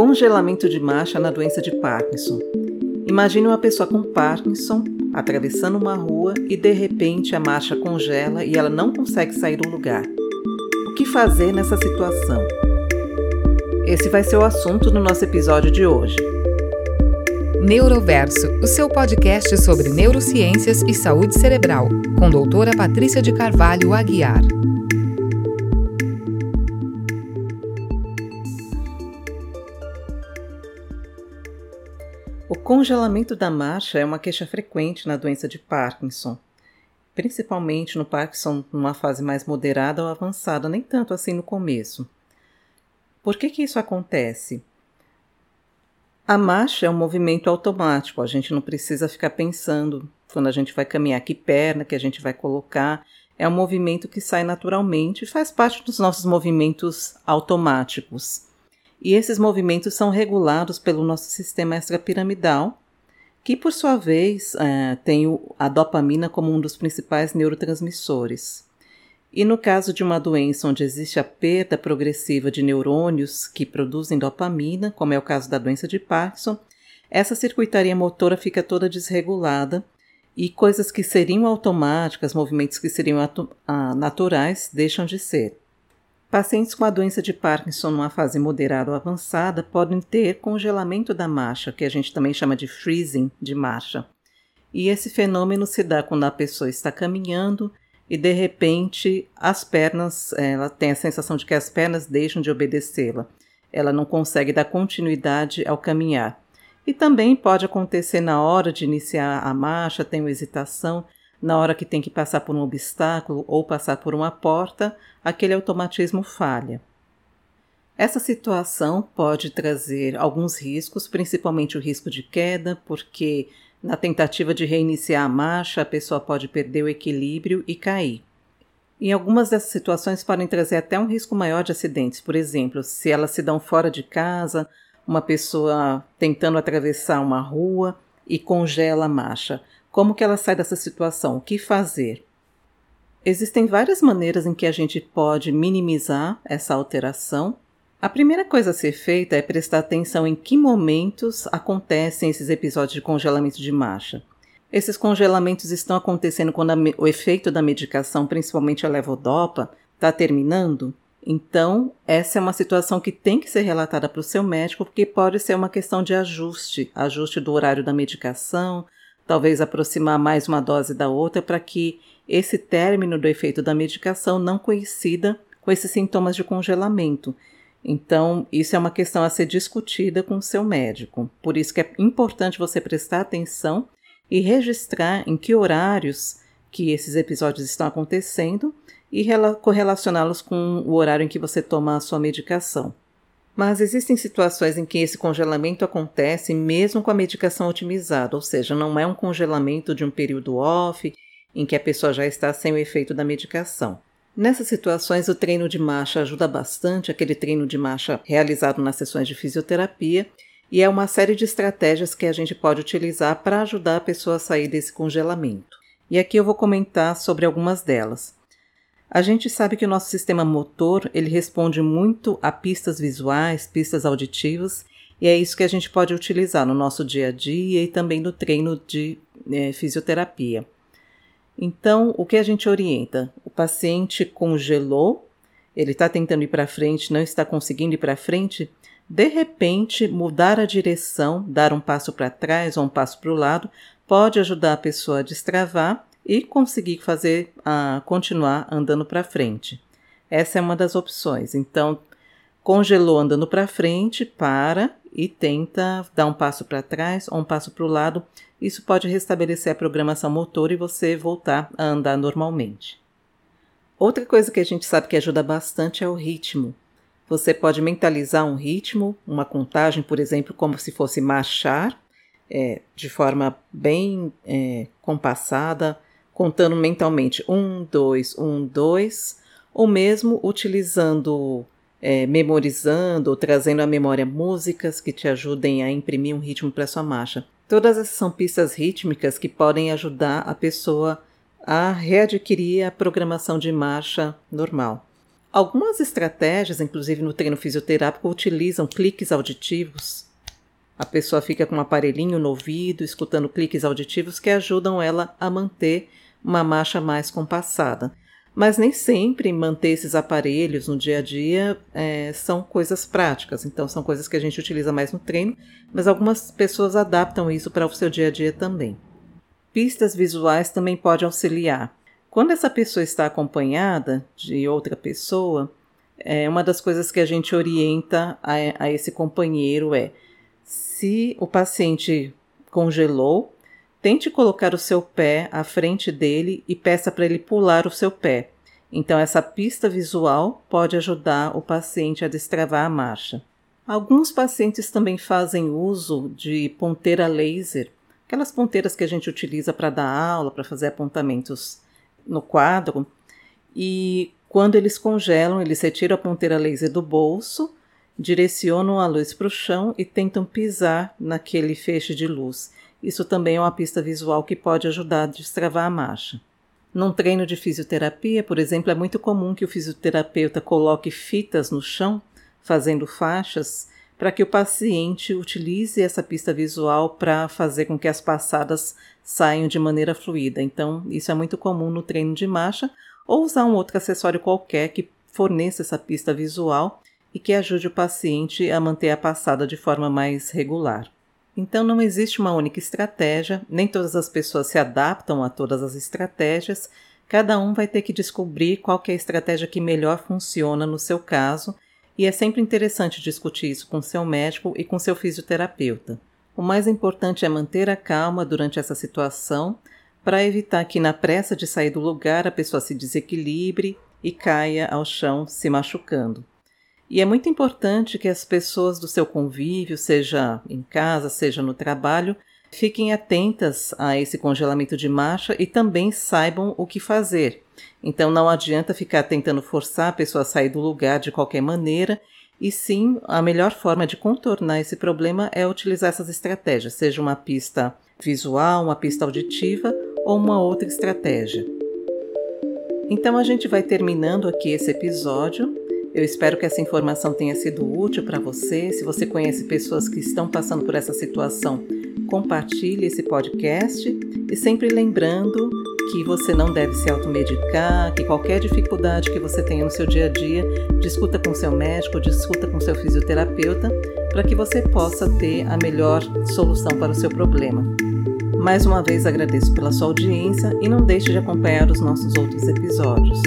Congelamento de marcha na doença de Parkinson. Imagine uma pessoa com Parkinson atravessando uma rua e de repente a marcha congela e ela não consegue sair do lugar. O que fazer nessa situação? Esse vai ser o assunto do nosso episódio de hoje. Neuroverso, o seu podcast sobre neurociências e saúde cerebral, com doutora Patrícia de Carvalho Aguiar. Congelamento da marcha é uma queixa frequente na doença de Parkinson, principalmente no Parkinson numa fase mais moderada ou avançada, nem tanto assim no começo. Por que, que isso acontece? A marcha é um movimento automático, a gente não precisa ficar pensando quando a gente vai caminhar que perna que a gente vai colocar. É um movimento que sai naturalmente e faz parte dos nossos movimentos automáticos. E esses movimentos são regulados pelo nosso sistema extrapiramidal, que por sua vez é, tem a dopamina como um dos principais neurotransmissores. E no caso de uma doença onde existe a perda progressiva de neurônios que produzem dopamina, como é o caso da doença de Parkinson, essa circuitaria motora fica toda desregulada e coisas que seriam automáticas, movimentos que seriam naturais, deixam de ser. Pacientes com a doença de Parkinson numa fase moderada ou avançada podem ter congelamento da marcha, que a gente também chama de freezing de marcha. E esse fenômeno se dá quando a pessoa está caminhando e de repente as pernas, ela tem a sensação de que as pernas deixam de obedecê-la. Ela não consegue dar continuidade ao caminhar. E também pode acontecer na hora de iniciar a marcha, tem uma hesitação, na hora que tem que passar por um obstáculo ou passar por uma porta, aquele automatismo falha. Essa situação pode trazer alguns riscos, principalmente o risco de queda, porque na tentativa de reiniciar a marcha, a pessoa pode perder o equilíbrio e cair. Em algumas dessas situações podem trazer até um risco maior de acidentes. Por exemplo, se elas se dão fora de casa, uma pessoa tentando atravessar uma rua e congela a marcha. Como que ela sai dessa situação? O que fazer? Existem várias maneiras em que a gente pode minimizar essa alteração. A primeira coisa a ser feita é prestar atenção em que momentos acontecem esses episódios de congelamento de marcha. Esses congelamentos estão acontecendo quando o efeito da medicação, principalmente a levodopa, está terminando? Então, essa é uma situação que tem que ser relatada para o seu médico, porque pode ser uma questão de ajuste ajuste do horário da medicação, talvez aproximar mais uma dose da outra para que esse término do efeito da medicação não coincida com esses sintomas de congelamento. Então, isso é uma questão a ser discutida com o seu médico. Por isso que é importante você prestar atenção e registrar em que horários que esses episódios estão acontecendo e correlacioná-los com o horário em que você toma a sua medicação. Mas existem situações em que esse congelamento acontece mesmo com a medicação otimizada, ou seja, não é um congelamento de um período off em que a pessoa já está sem o efeito da medicação. Nessas situações, o treino de marcha ajuda bastante, aquele treino de marcha realizado nas sessões de fisioterapia, e é uma série de estratégias que a gente pode utilizar para ajudar a pessoa a sair desse congelamento. E aqui eu vou comentar sobre algumas delas. A gente sabe que o nosso sistema motor ele responde muito a pistas visuais, pistas auditivas, e é isso que a gente pode utilizar no nosso dia a dia e também no treino de é, fisioterapia. Então, o que a gente orienta? O paciente congelou, ele está tentando ir para frente, não está conseguindo ir para frente. De repente, mudar a direção, dar um passo para trás ou um passo para o lado, pode ajudar a pessoa a destravar e conseguir fazer uh, continuar andando para frente. Essa é uma das opções. Então, congelou andando para frente, para e tenta dar um passo para trás ou um passo para o lado. Isso pode restabelecer a programação motor e você voltar a andar normalmente. Outra coisa que a gente sabe que ajuda bastante é o ritmo. Você pode mentalizar um ritmo, uma contagem, por exemplo, como se fosse marchar, é, de forma bem é, compassada, contando mentalmente um, dois, um, dois, ou mesmo utilizando, é, memorizando ou trazendo à memória músicas que te ajudem a imprimir um ritmo para sua marcha. Todas essas são pistas rítmicas que podem ajudar a pessoa a readquirir a programação de marcha normal. Algumas estratégias, inclusive no treino fisioterápico, utilizam cliques auditivos. A pessoa fica com um aparelhinho no ouvido, escutando cliques auditivos que ajudam ela a manter uma marcha mais compassada. Mas nem sempre manter esses aparelhos no dia a dia é, são coisas práticas, então são coisas que a gente utiliza mais no treino, mas algumas pessoas adaptam isso para o seu dia a dia também. Pistas visuais também podem auxiliar. Quando essa pessoa está acompanhada de outra pessoa, é, uma das coisas que a gente orienta a, a esse companheiro é: se o paciente congelou, tente colocar o seu pé à frente dele e peça para ele pular o seu pé. Então, essa pista visual pode ajudar o paciente a destravar a marcha. Alguns pacientes também fazem uso de ponteira laser, aquelas ponteiras que a gente utiliza para dar aula, para fazer apontamentos no quadro e quando eles congelam, eles retiram a ponteira laser do bolso, direcionam a luz para o chão e tentam pisar naquele feixe de luz. Isso também é uma pista visual que pode ajudar a destravar a marcha. Num treino de fisioterapia, por exemplo, é muito comum que o fisioterapeuta coloque fitas no chão, fazendo faixas, para que o paciente utilize essa pista visual para fazer com que as passadas saiam de maneira fluida. Então, isso é muito comum no treino de marcha, ou usar um outro acessório qualquer que forneça essa pista visual e que ajude o paciente a manter a passada de forma mais regular. Então, não existe uma única estratégia, nem todas as pessoas se adaptam a todas as estratégias, cada um vai ter que descobrir qual é a estratégia que melhor funciona no seu caso e é sempre interessante discutir isso com seu médico e com seu fisioterapeuta. O mais importante é manter a calma durante essa situação para evitar que, na pressa de sair do lugar, a pessoa se desequilibre e caia ao chão se machucando. E é muito importante que as pessoas do seu convívio, seja em casa, seja no trabalho, fiquem atentas a esse congelamento de marcha e também saibam o que fazer. Então não adianta ficar tentando forçar a pessoa a sair do lugar de qualquer maneira, e sim a melhor forma de contornar esse problema é utilizar essas estratégias, seja uma pista visual, uma pista auditiva ou uma outra estratégia. Então a gente vai terminando aqui esse episódio. Eu espero que essa informação tenha sido útil para você. Se você conhece pessoas que estão passando por essa situação, compartilhe esse podcast e sempre lembrando que você não deve se automedicar, que qualquer dificuldade que você tenha no seu dia a dia, discuta com seu médico, discuta com seu fisioterapeuta, para que você possa ter a melhor solução para o seu problema. Mais uma vez agradeço pela sua audiência e não deixe de acompanhar os nossos outros episódios.